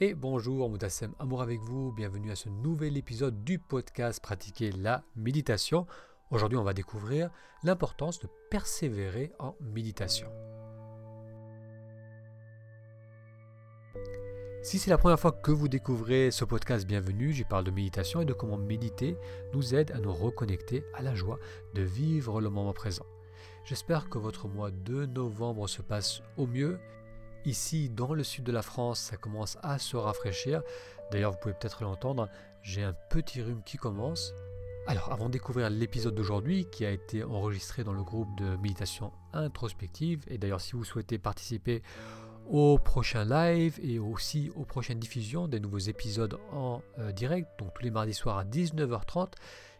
Et bonjour, Moutassem Amour avec vous, bienvenue à ce nouvel épisode du podcast Pratiquer la méditation. Aujourd'hui, on va découvrir l'importance de persévérer en méditation. Si c'est la première fois que vous découvrez ce podcast, bienvenue. J'y parle de méditation et de comment méditer nous aide à nous reconnecter à la joie de vivre le moment présent. J'espère que votre mois de novembre se passe au mieux Ici, dans le sud de la France, ça commence à se rafraîchir. D'ailleurs, vous pouvez peut-être l'entendre, j'ai un petit rhume qui commence. Alors, avant de découvrir l'épisode d'aujourd'hui, qui a été enregistré dans le groupe de méditation introspective, et d'ailleurs, si vous souhaitez participer au prochain live et aussi aux prochaines diffusions des nouveaux épisodes en euh, direct, donc tous les mardis soirs à 19h30,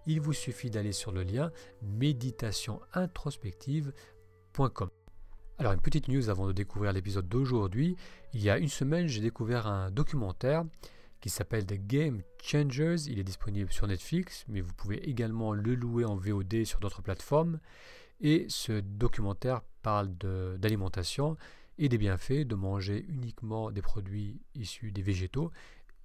il vous suffit d'aller sur le lien méditationintrospective.com. Alors une petite news avant de découvrir l'épisode d'aujourd'hui. Il y a une semaine, j'ai découvert un documentaire qui s'appelle The Game Changers. Il est disponible sur Netflix, mais vous pouvez également le louer en VOD sur d'autres plateformes. Et ce documentaire parle d'alimentation et des bienfaits de manger uniquement des produits issus des végétaux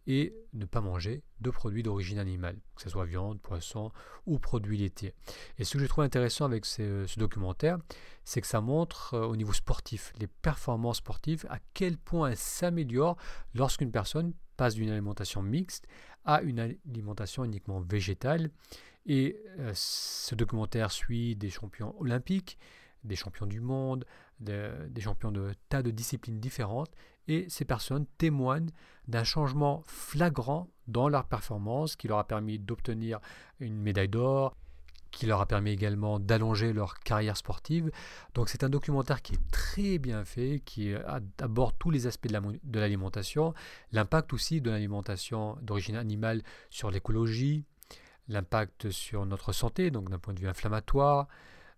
et ne pas manger de produits d'origine animale, que ce soit viande, poisson ou produits laitiers. Et ce que je trouve intéressant avec ce, documentaire, c'est que ça montre euh, au niveau sportif, les performances sportives, à quel point elles s'améliorent lorsqu'une personne passe d'une alimentation mixte à une alimentation uniquement végétale. Et euh, ce documentaire suit des champions olympiques, des champions du monde, des champions de tas de disciplines différentes, et ces personnes témoignent d'un changement flagrant dans leur performance qui leur a permis d'obtenir une médaille d'or, qui leur a permis également d'allonger leur carrière sportive. Donc c'est un documentaire qui est très bien fait, qui aborde tous les aspects de l'alimentation, l'impact aussi de l'alimentation d'origine animale sur l'écologie, l'impact sur notre santé, donc d'un point de vue inflammatoire,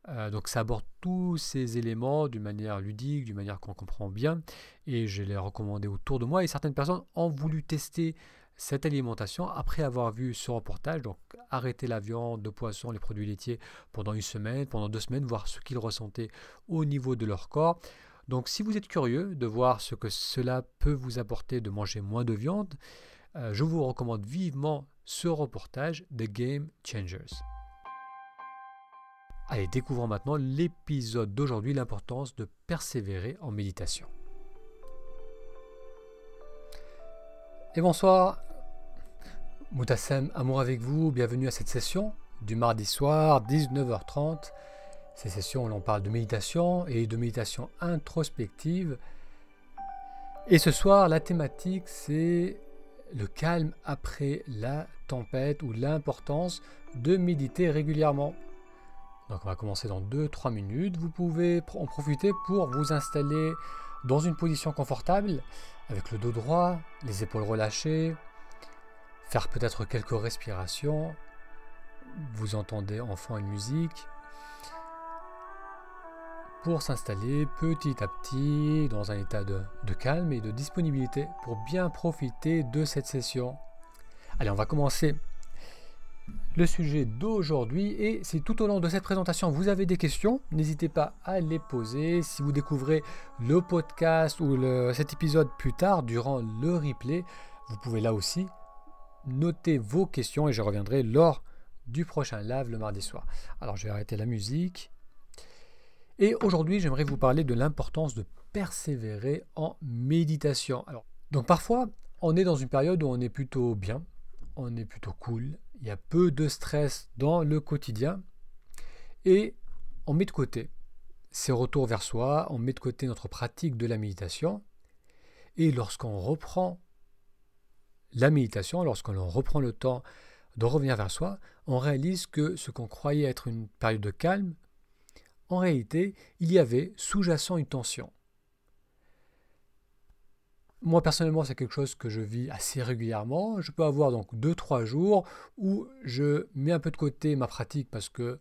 euh, donc ça aborde tous ces éléments d'une manière ludique, d'une manière qu'on comprend bien, et je l'ai recommandé autour de moi, et certaines personnes ont voulu tester cette alimentation après avoir vu ce reportage, donc arrêter la viande, le poisson, les produits laitiers pendant une semaine, pendant deux semaines, voir ce qu'ils ressentaient au niveau de leur corps. Donc si vous êtes curieux de voir ce que cela peut vous apporter de manger moins de viande, euh, je vous recommande vivement ce reportage The Game Changers. Allez, découvrons maintenant l'épisode d'aujourd'hui, l'importance de persévérer en méditation. Et bonsoir, Moutassem, amour avec vous, bienvenue à cette session du mardi soir, 19h30. Ces sessions où l'on parle de méditation et de méditation introspective. Et ce soir, la thématique, c'est le calme après la tempête ou l'importance de méditer régulièrement. Donc on va commencer dans 2-3 minutes. Vous pouvez en profiter pour vous installer dans une position confortable, avec le dos droit, les épaules relâchées, faire peut-être quelques respirations. Vous entendez enfin une musique. Pour s'installer petit à petit dans un état de, calme et de disponibilité pour bien profiter de cette session. Allez, on va commencer le sujet d'aujourd'hui et si tout au long de cette présentation vous avez des questions, n'hésitez pas à les poser. Si vous découvrez le podcast ou cet épisode plus tard durant le replay, vous pouvez là aussi noter vos questions et je reviendrai lors du prochain live le mardi soir. Alors je vais arrêter la musique. Et aujourd'hui, j'aimerais vous parler de l'importance de persévérer en méditation. Alors, donc parfois, on est dans une période où on est plutôt bien, on est plutôt cool, il y a peu de stress dans le quotidien et on met de côté ces retours vers soi, on met de côté notre pratique de la méditation et lorsqu'on reprend la méditation, lorsqu'on reprend le temps de revenir vers soi, on réalise que ce qu'on croyait être une période de calme, en réalité, il y avait sous-jacent une tension. Moi personnellement, c'est quelque chose que je vis assez régulièrement. Je peux avoir donc 2-3 jours où je mets un peu de côté ma pratique parce que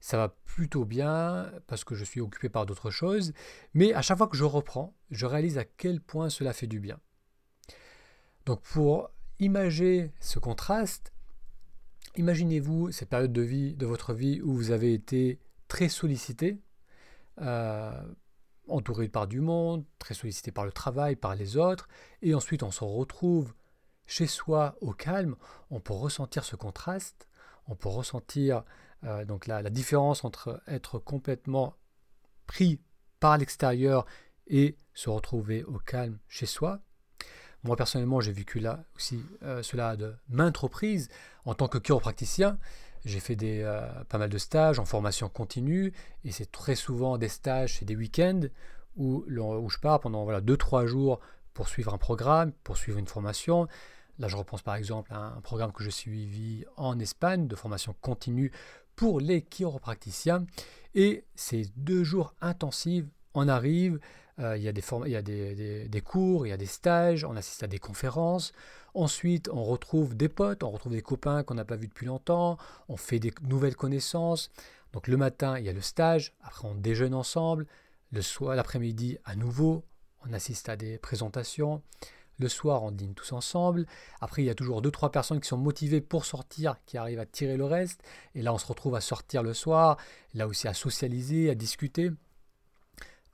ça va plutôt bien, parce que je suis occupé par d'autres choses. Mais à chaque fois que je reprends, je réalise à quel point cela fait du bien. Donc pour imager ce contraste, imaginez-vous cette période de vie de votre vie où vous avez été très sollicité. Euh, entouré par du monde, très sollicité par le travail, par les autres, et ensuite on se retrouve chez soi au calme, on peut ressentir ce contraste, on peut ressentir euh, donc la, différence entre être complètement pris par l'extérieur et se retrouver au calme chez soi. Moi personnellement, j'ai vécu là aussi euh, cela de maintes reprises en tant que chiropracticien. J'ai fait euh, pas mal de stages en formation continue et c'est très souvent des stages, c'est des week-ends où, je pars pendant voilà, 2-3 jours pour suivre un programme, pour suivre une formation. Là, je repense par exemple à un programme que je suivi en Espagne de formation continue pour les chiropracticiens. Et ces deux jours intensifs, on arrive, euh, il y a, des, cours, il y a des stages, on assiste à des conférences. Ensuite, on retrouve des potes, on retrouve des copains qu'on n'a pas vus depuis longtemps, on fait des nouvelles connaissances. Donc le matin, il y a le stage, après on déjeune ensemble, le soir, l'après-midi, à nouveau, on assiste à des présentations. Le soir, on dîne tous ensemble. Après, il y a toujours deux, trois personnes qui sont motivées pour sortir, qui arrivent à tirer le reste. Et là, on se retrouve à sortir le soir, là aussi à socialiser, à discuter.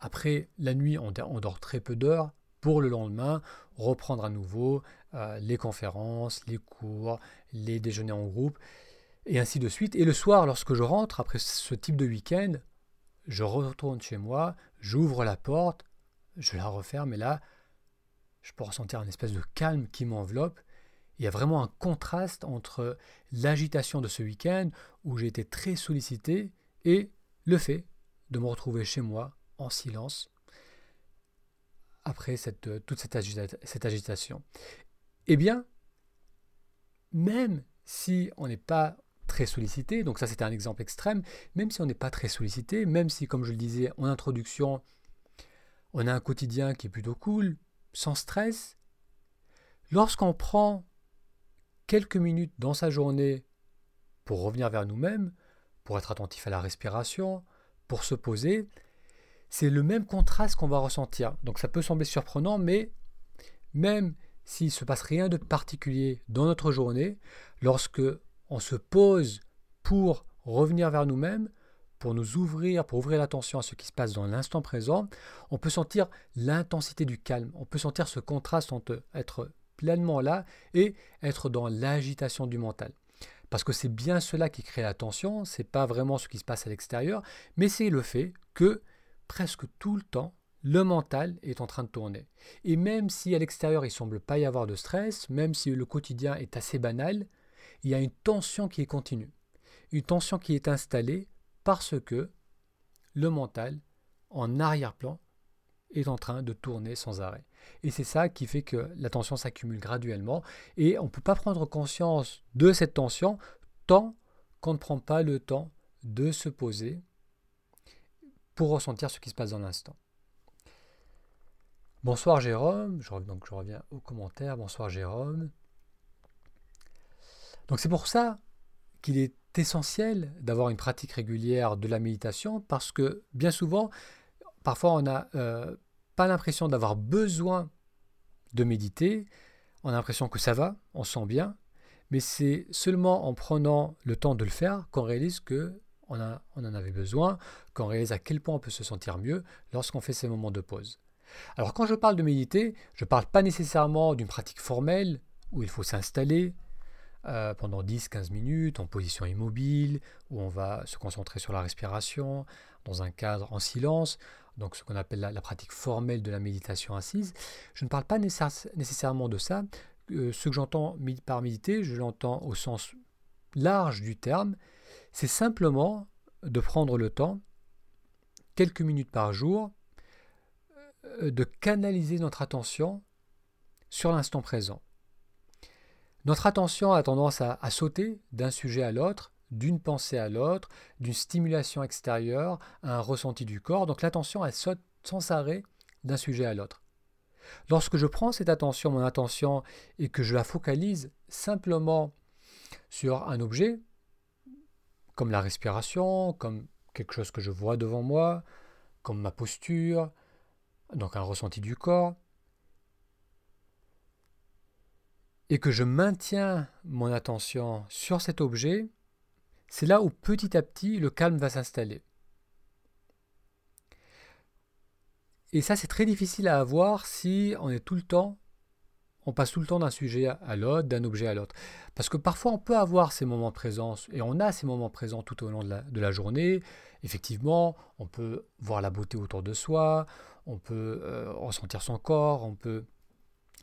Après, la nuit, on, dort très peu d'heures pour le lendemain reprendre à nouveau euh, les conférences, les cours, les déjeuners en groupe, et ainsi de suite. Et le soir, lorsque je rentre, après ce type de week-end, je retourne chez moi, j'ouvre la porte, je la referme, et là, je peux ressentir une espèce de calme qui m'enveloppe. Il y a vraiment un contraste entre l'agitation de ce week-end, où j'ai été très sollicité, et le fait de me retrouver chez moi en silence après cette, toute cette, cette agitation. Eh bien, même si on n'est pas très sollicité, donc ça c'était un exemple extrême, même si on n'est pas très sollicité, même si, comme je le disais en introduction, on a un quotidien qui est plutôt cool, sans stress, lorsqu'on prend quelques minutes dans sa journée pour revenir vers nous-mêmes, pour être attentif à la respiration, pour se poser, c'est le même contraste qu'on va ressentir. Donc ça peut sembler surprenant, mais même s'il ne se passe rien de particulier dans notre journée, lorsque on se pose pour revenir vers nous-mêmes, pour nous ouvrir, pour ouvrir l'attention à ce qui se passe dans l'instant présent, on peut sentir l'intensité du calme, on peut sentir ce contraste entre être pleinement là et être dans l'agitation du mental. Parce que c'est bien cela qui crée la tension, c'est pas vraiment ce qui se passe à l'extérieur, mais c'est le fait que presque tout le temps, le mental est en train de tourner. Et même si à l'extérieur il semble pas y avoir de stress, même si le quotidien est assez banal, il y a une tension qui est continue. Une tension qui est installée parce que le mental, en arrière-plan, est en train de tourner sans arrêt. Et c'est ça qui fait que la tension s'accumule graduellement et on ne peut pas prendre conscience de cette tension tant qu'on ne prend pas le temps de se poser pour ressentir ce qui se passe dans l'instant. Bonsoir Jérôme, je, donc je reviens aux commentaires. Bonsoir Jérôme. Donc c'est pour ça qu'il est essentiel d'avoir une pratique régulière de la méditation parce que bien souvent, parfois on n'a euh, pas l'impression d'avoir besoin de méditer, on a l'impression que ça va, on sent bien, mais c'est seulement en prenant le temps de le faire qu'on réalise que on, en avait besoin, qu'on réalise à quel point on peut se sentir mieux lorsqu'on fait ces moments de pause. Alors quand je parle de méditer, je ne parle pas nécessairement d'une pratique formelle où il faut s'installer euh, pendant 10-15 minutes en position immobile, où on va se concentrer sur la respiration, dans un cadre en silence, donc ce qu'on appelle la, pratique formelle de la méditation assise. Je ne parle pas nécessairement de ça. Euh, ce que j'entends par méditer, je l'entends au sens large du terme, c'est simplement de prendre le temps, quelques minutes par jour, euh, de canaliser notre attention sur l'instant présent. Notre attention a tendance à, sauter d'un sujet à l'autre, d'une pensée à l'autre, d'une stimulation extérieure à un ressenti du corps. Donc l'attention, elle saute sans arrêt d'un sujet à l'autre. Lorsque je prends cette attention, mon attention, et que je la focalise simplement sur un objet, comme la respiration, comme quelque chose que je vois devant moi, comme ma posture, donc un ressenti du corps, et que je maintiens mon attention sur cet objet, c'est là où petit à petit le calme va s'installer. Et ça, c'est très difficile à avoir si on est tout le temps, on passe tout le temps d'un sujet à l'autre, d'un objet à l'autre. Parce que parfois, on peut avoir ces moments de présence, et on a ces moments présents tout au long de la, journée. Effectivement, on peut voir la beauté autour de soi, on peut euh, ressentir son corps, on peut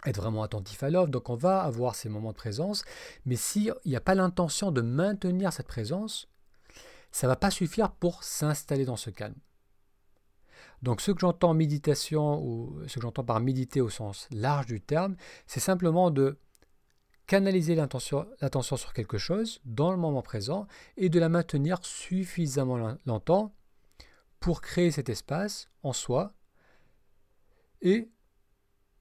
être vraiment attentif à l'offre. Donc on va avoir ces moments de présence. Mais s'il n'y a pas l'intention de maintenir cette présence, ça ne va pas suffire pour s'installer dans ce calme. Donc ce que j'entends méditation ou ce que j'entends par méditer au sens large du terme, c'est simplement de canaliser l'attention sur quelque chose dans le moment présent et de la maintenir suffisamment longtemps pour créer cet espace en soi et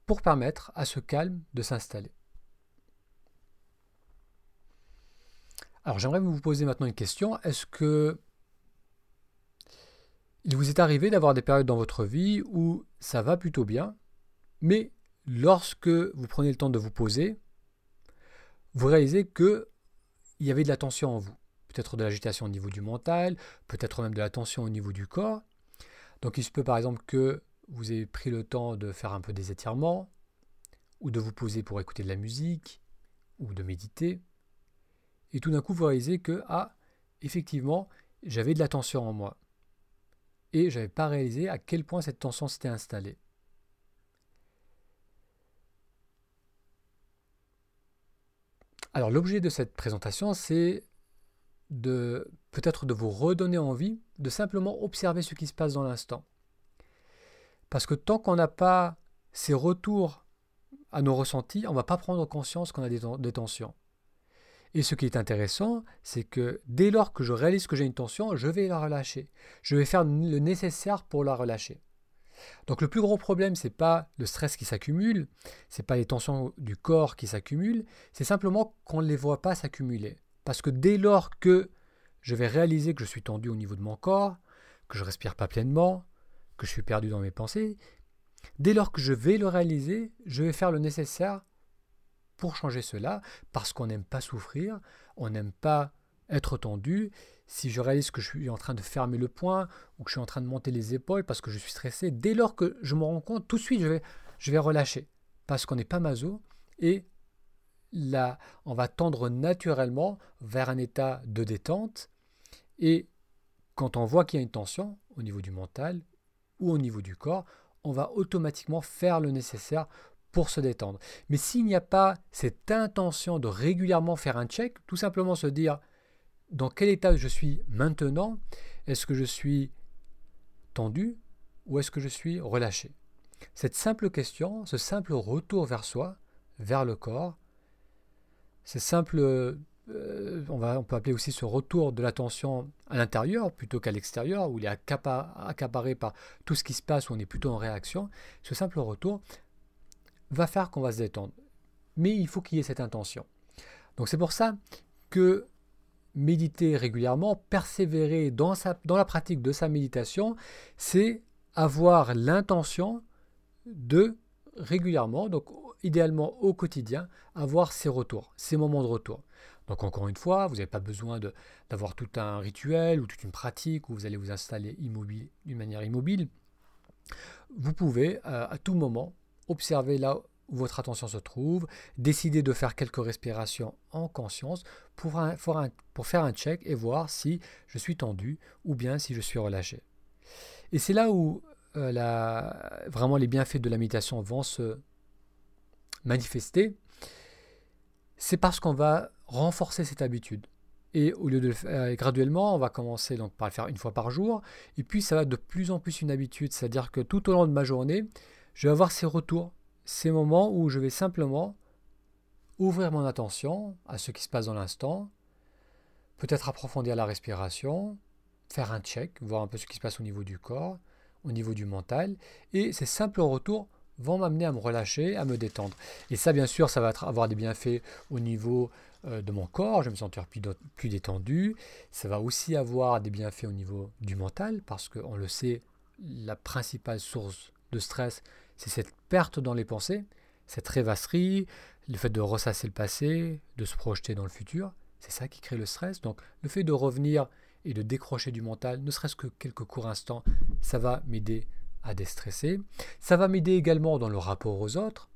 pour permettre à ce calme de s'installer. Alors j'aimerais vous poser maintenant une question. Est-ce que il vous est arrivé d'avoir des périodes dans votre vie où ça va plutôt bien, mais lorsque vous prenez le temps de vous poser, vous réalisez que il y avait de la tension en vous, peut-être de l'agitation au niveau du mental, peut-être même de la tension au niveau du corps. Donc il se peut par exemple que vous avez pris le temps de faire un peu des étirements, ou de vous poser pour écouter de la musique, ou de méditer, et tout d'un coup vous réalisez que, ah, effectivement, j'avais de la tension en moi, et je n'avais pas réalisé à quel point cette tension s'était installée. Alors l'objet de cette présentation, c'est peut-être de vous redonner envie de simplement observer ce qui se passe dans l'instant. Parce que tant qu'on n'a pas ces retours à nos ressentis, on ne va pas prendre conscience qu'on a des, tensions. Et ce qui est intéressant, c'est que dès lors que je réalise que j'ai une tension, je vais la relâcher. Je vais faire le nécessaire pour la relâcher. Donc le plus gros problème, ce n'est pas le stress qui s'accumule, ce n'est pas les tensions du corps qui s'accumulent, c'est simplement qu'on ne les voit pas s'accumuler. Parce que dès lors que je vais réaliser que je suis tendu au niveau de mon corps, que je respire pas pleinement, que je suis perdu dans mes pensées, dès lors que je vais le réaliser, je vais faire le nécessaire pour changer cela, parce qu'on n'aime pas souffrir, on n'aime pas être tendu. Si je réalise que je suis en train de fermer le poing ou que je suis en train de monter les épaules parce que je suis stressé, dès lors que je me rends compte, tout de suite, je vais, je vais relâcher parce qu'on n'est pas maso et là, on va tendre naturellement vers un état de détente. Et quand on voit qu'il y a une tension au niveau du mental ou au niveau du corps, on va automatiquement faire le nécessaire pour se détendre. Mais s'il n'y a pas cette intention de régulièrement faire un check, tout simplement se dire dans quel état je suis maintenant, est-ce que je suis tendu ou est-ce que je suis relâché? Cette simple question, ce simple retour vers soi, vers le corps, ce simple euh, on, va, on peut appeler aussi ce retour de l'attention à l'intérieur plutôt qu'à l'extérieur, où il est accaparé par tout ce qui se passe, où on est plutôt en réaction, ce simple retour va faire qu'on va se détendre. Mais il faut qu'il y ait cette intention. Donc c'est pour ça que méditer régulièrement, persévérer dans, la pratique de sa méditation, c'est avoir l'intention de régulièrement, donc idéalement au quotidien, avoir ces retours, ces moments de retour. Donc encore une fois, vous n'avez pas besoin d'avoir tout un rituel ou toute une pratique où vous allez vous installer immobile d'une manière immobile. Vous pouvez euh, à tout moment observer là où votre attention se trouve, décider de faire quelques respirations en conscience pour, faire un check et voir si je suis tendu ou bien si je suis relâché. Et c'est là où euh, vraiment les bienfaits de la méditation vont se manifester. C'est parce qu'on va renforcer cette habitude. Et au lieu de le faire graduellement, on va commencer donc par le faire une fois par jour. Et puis ça va de plus en plus une habitude. C'est-à-dire que tout au long de ma journée, je vais avoir ces retours, ces moments où je vais simplement ouvrir mon attention à ce qui se passe dans l'instant, peut-être approfondir la respiration, faire un check, voir un peu ce qui se passe au niveau du corps, au niveau du mental. Et ces simples retours vont m'amener à me relâcher, à me détendre. Et ça, bien sûr, ça va avoir des bienfaits au niveau euh, de mon corps, je vais me sentir plus, plus détendu. Ça va aussi avoir des bienfaits au niveau du mental, parce qu'on le sait, la principale source de stress, c'est cette perte dans les pensées, cette rêvasserie, le fait de ressasser le passé, de se projeter dans le futur. C'est ça qui crée le stress. Donc le fait de revenir et de décrocher du mental, ne serait-ce que quelques courts instants, ça va m'aider à déstresser. Ça va m'aider également dans le rapport aux autres,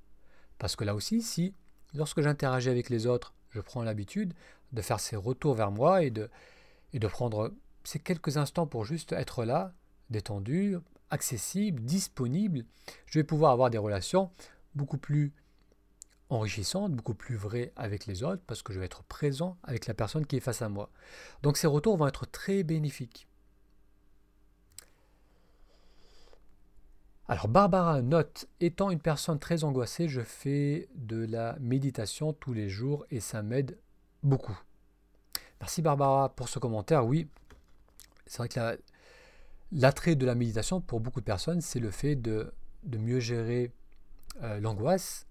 parce que là aussi, si lorsque j'interagis avec les autres, je prends l'habitude de faire ces retours vers moi et de, et de prendre ces quelques instants pour juste être là, détendu, accessible, disponible, je vais pouvoir avoir des relations beaucoup plus enrichissantes, beaucoup plus vraies avec les autres, parce que je vais être présent avec la personne qui est face à moi. Donc ces retours vont être très bénéfiques. Alors Barbara note, étant une personne très angoissée, je fais de la méditation tous les jours et ça m'aide beaucoup. Merci Barbara pour ce commentaire. Oui, c'est vrai que l'attrait de la méditation pour beaucoup de personnes, c'est le fait de, mieux gérer euh, l'angoisse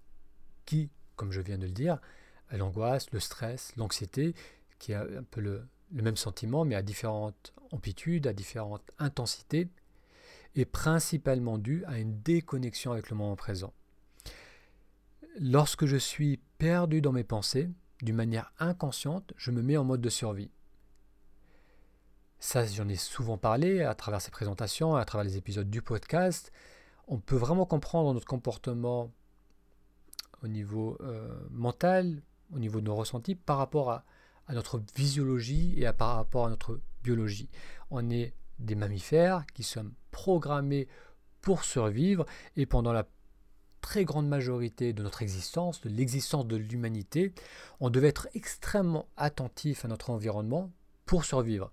qui, comme je viens de le dire, l'angoisse, le stress, l'anxiété, qui a un peu le même sentiment, mais à différentes amplitudes, à différentes intensités est principalement dû à une déconnexion avec le moment présent. Lorsque je suis perdu dans mes pensées, d'une manière inconsciente, je me mets en mode de survie. Ça, j'en ai souvent parlé à travers ces présentations, à travers les épisodes du podcast. On peut vraiment comprendre notre comportement au niveau euh, mental, au niveau de nos ressentis, par rapport à, notre physiologie et par rapport à notre biologie. On est des mammifères qui sommes programmés pour survivre et pendant la très grande majorité de notre existence, de l'existence de l'humanité, on devait être extrêmement attentif à notre environnement pour survivre.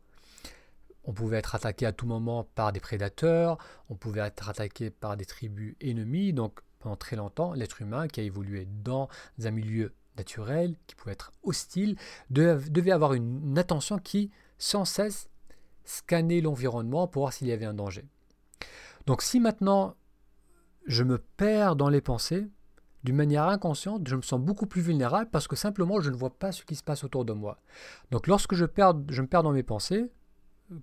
On pouvait être attaqué à tout moment par des prédateurs, on pouvait être attaqué par des tribus ennemies, donc pendant très longtemps, l'être humain qui a évolué dans un milieu naturel, qui pouvait être hostile, devait avoir une attention qui, sans cesse, scanner l'environnement pour voir s'il y avait un danger. Donc si maintenant je me perds dans les pensées, d'une manière inconsciente, je me sens beaucoup plus vulnérable parce que simplement je ne vois pas ce qui se passe autour de moi. Donc lorsque je, perds, je me perds dans mes pensées,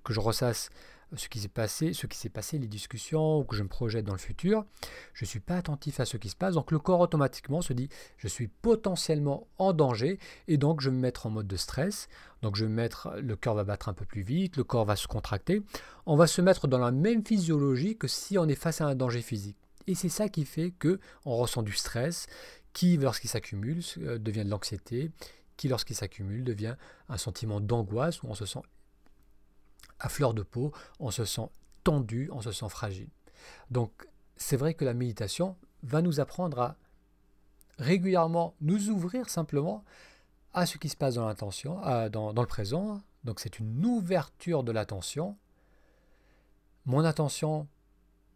que je ressasse ce qui s'est passé, ce qui s'est passé, les discussions, ou que je me projette dans le futur, je ne suis pas attentif à ce qui se passe. Donc le corps automatiquement se dit je suis potentiellement en danger et donc je vais me mettre en mode de stress. Donc je vais mettre, le cœur va battre un peu plus vite, le corps va se contracter. On va se mettre dans la même physiologie que si on est face à un danger physique. Et c'est ça qui fait que on ressent du stress, qui lorsqu'il s'accumule euh, devient de l'anxiété, qui lorsqu'il s'accumule devient un sentiment d'angoisse où on se sent à fleur de peau, on se sent tendu, on se sent fragile. Donc c'est vrai que la méditation va nous apprendre à régulièrement nous ouvrir simplement à ce qui se passe dans l'intention, dans, dans le présent. Donc c'est une ouverture de l'attention. Mon attention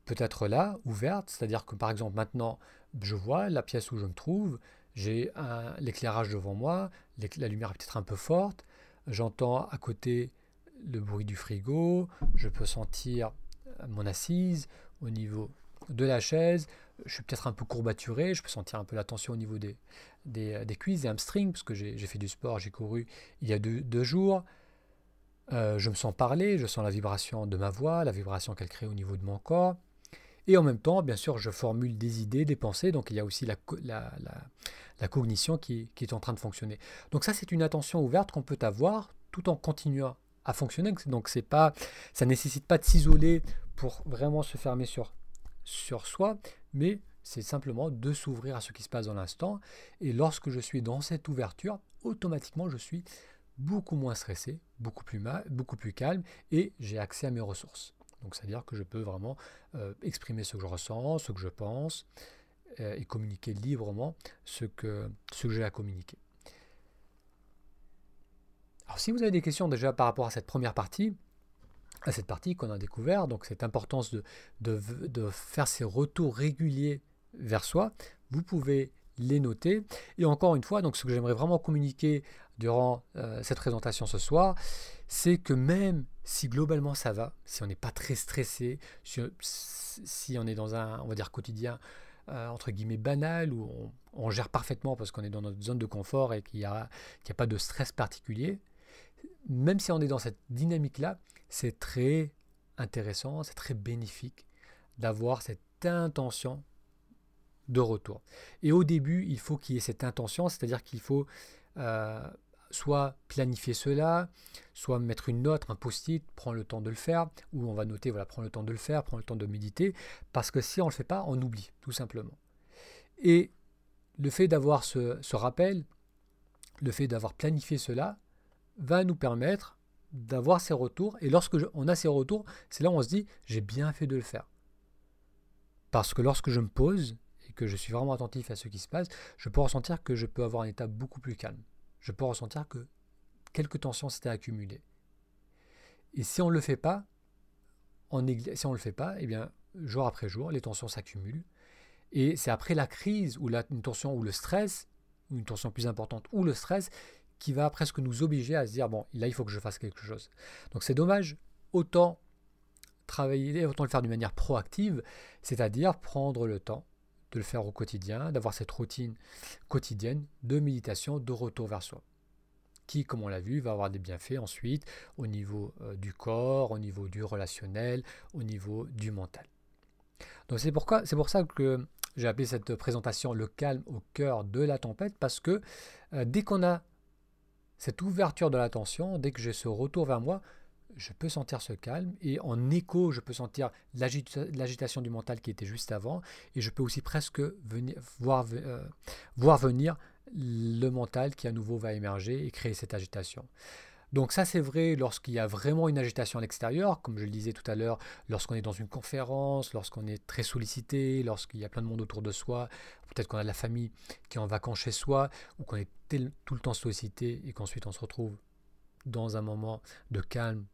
peut être là, ouverte, c'est-à-dire que par exemple maintenant, je vois la pièce où je me trouve, j'ai l'éclairage devant moi, la lumière est peut-être un peu forte, j'entends à côté le bruit du frigo, je peux sentir mon assise au niveau de la chaise, je suis peut-être un peu courbaturé, je peux sentir un peu la tension au niveau des, des, des cuisses, des hamstrings, parce que j'ai fait du sport, j'ai couru il y a deux, jours. Euh, je me sens parler, je sens la vibration de ma voix, la vibration qu'elle crée au niveau de mon corps. Et en même temps, bien sûr, je formule des idées, des pensées, donc il y a aussi la, cognition qui, qui, est en train de fonctionner. Donc ça, c'est une attention ouverte qu'on peut avoir tout en continuant fonctionner. Donc c'est pas, ça nécessite pas de s'isoler pour vraiment se fermer sur, sur soi, mais c'est simplement de s'ouvrir à ce qui se passe dans l'instant. Et lorsque je suis dans cette ouverture, automatiquement je suis beaucoup moins stressé, beaucoup plus, beaucoup plus calme et j'ai accès à mes ressources. Donc c'est-à-dire que je peux vraiment euh, exprimer ce que je ressens, ce que je pense euh, et communiquer librement ce que, ce que j'ai à communiquer. Alors si vous avez des questions déjà par rapport à cette première partie, à cette partie qu'on a découvert, donc cette importance de, de, faire ces retours réguliers vers soi, vous pouvez les noter. Et encore une fois, donc ce que j'aimerais vraiment communiquer durant euh, cette présentation ce soir, c'est que même si globalement ça va, si on n'est pas très stressé, si, on est dans un, on va dire, quotidien euh, entre guillemets banal, où on, gère parfaitement parce qu'on est dans notre zone de confort et qu'il n'y a, a, pas de stress particulier, même si on est dans cette dynamique-là, c'est très intéressant, c'est très bénéfique d'avoir cette intention de retour. Et au début, il faut qu'il y ait cette intention, c'est-à-dire qu'il faut euh, soit planifier cela, soit mettre une note, un post-it, prendre le temps de le faire, ou on va noter, voilà, prendre le temps de le faire, prendre le temps de méditer, parce que si on ne le fait pas, on oublie, tout simplement. Et le fait d'avoir ce, rappel, le fait d'avoir planifié cela, va nous permettre d'avoir ces retours, et lorsque on a ces retours, c'est là où on se dit, j'ai bien fait de le faire. Parce que lorsque je me pose, et que je suis vraiment attentif à ce qui se passe, je peux ressentir que je peux avoir un état beaucoup plus calme je peux ressentir que quelques tensions s'étaient accumulées. Et si on ne le fait pas, si on le fait pas, eh bien, jour après jour, les tensions s'accumulent. Et c'est après la crise ou la, une tension ou le stress, ou une tension plus importante ou le stress, qui va presque nous obliger à se dire bon, là, il faut que je fasse quelque chose. Donc c'est dommage. Autant travailler, autant le faire d'une manière proactive, c'est-à-dire prendre le temps de le faire au quotidien, d'avoir cette routine quotidienne de méditation, de retour vers soi, qui, comme on l'a vu, va avoir des bienfaits ensuite au niveau euh, du corps, au niveau du relationnel, au niveau du mental. Donc c'est pourquoi, c'est pour ça que j'ai appelé cette présentation le calme au cœur de la tempête, parce que euh, dès qu'on a cette ouverture de l'attention, dès que j'ai ce retour vers moi, je peux sentir ce calme et en écho, je peux sentir l'agitation du mental qui était juste avant et je peux aussi presque euh, voir venir le mental qui à nouveau va émerger et créer cette agitation. Donc ça c'est vrai lorsqu'il y a vraiment une agitation à l'extérieur, comme je le disais tout à l'heure, lorsqu'on est dans une conférence, lorsqu'on est très sollicité, lorsqu'il y a plein de monde autour de soi, peut-être qu'on a de la famille qui est en vacances chez soi, ou qu'on est tout le temps sollicité et qu'ensuite on se retrouve dans un moment de calme,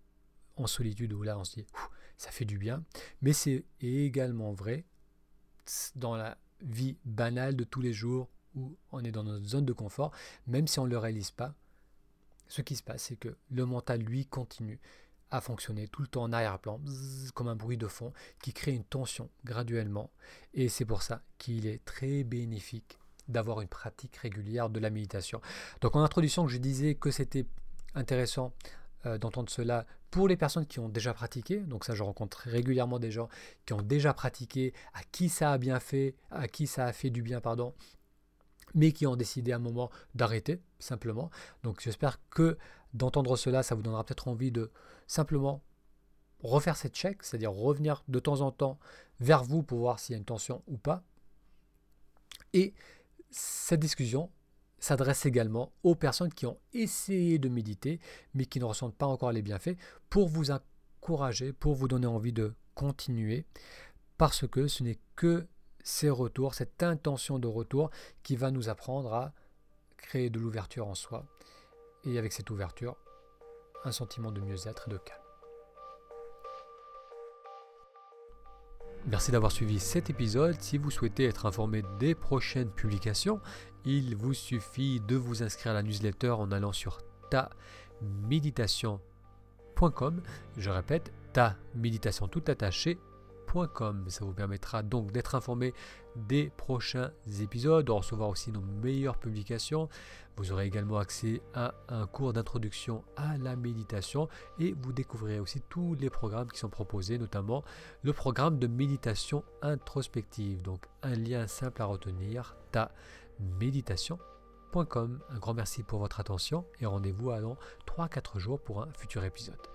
en solitude où là on se dit ça fait du bien. Mais c'est également vrai dans la vie banale de tous les jours où on est dans notre zone de confort, même si on ne le réalise pas. Ce qui se passe, c'est que le mental, lui, continue à fonctionner tout le temps en arrière-plan, comme un bruit de fond, qui crée une tension graduellement. Et c'est pour ça qu'il est très bénéfique d'avoir une pratique régulière de la méditation. Donc en introduction, je disais que c'était intéressant euh, d'entendre cela pour les personnes qui ont déjà pratiqué. Donc ça, je rencontre régulièrement des gens qui ont déjà pratiqué, à qui ça a bien fait, à qui ça a fait du bien, pardon, mais qui ont décidé à un moment d'arrêter, simplement. Donc j'espère que d'entendre cela, ça vous donnera peut-être envie de simplement refaire cette check, c'est-à-dire revenir de temps en temps vers vous pour voir s'il y a une tension ou pas. Et cette discussion, s'adresse également aux personnes qui ont essayé de méditer mais qui ne ressentent pas encore les bienfaits pour vous encourager, pour vous donner envie de continuer parce que ce n'est que ces retours, cette intention de retour qui va nous apprendre à créer de l'ouverture en soi et avec cette ouverture, un sentiment de mieux-être et de calme. Merci d'avoir suivi cet épisode. Si vous souhaitez être informé des prochaines publications, il vous suffit de vous inscrire à la newsletter en allant sur ta méditation.com. Je répète, ta méditation tout attaché ça vous permettra donc d'être informé des prochains épisodes, de recevoir aussi nos meilleures publications. Vous aurez également accès à un cours d'introduction à la méditation et vous découvrirez aussi tous les programmes qui sont proposés, notamment le programme de méditation introspective. Donc un lien simple à retenir, ta méditation.com. Un grand merci pour votre attention et rendez-vous dans 3-4 jours pour un futur épisode.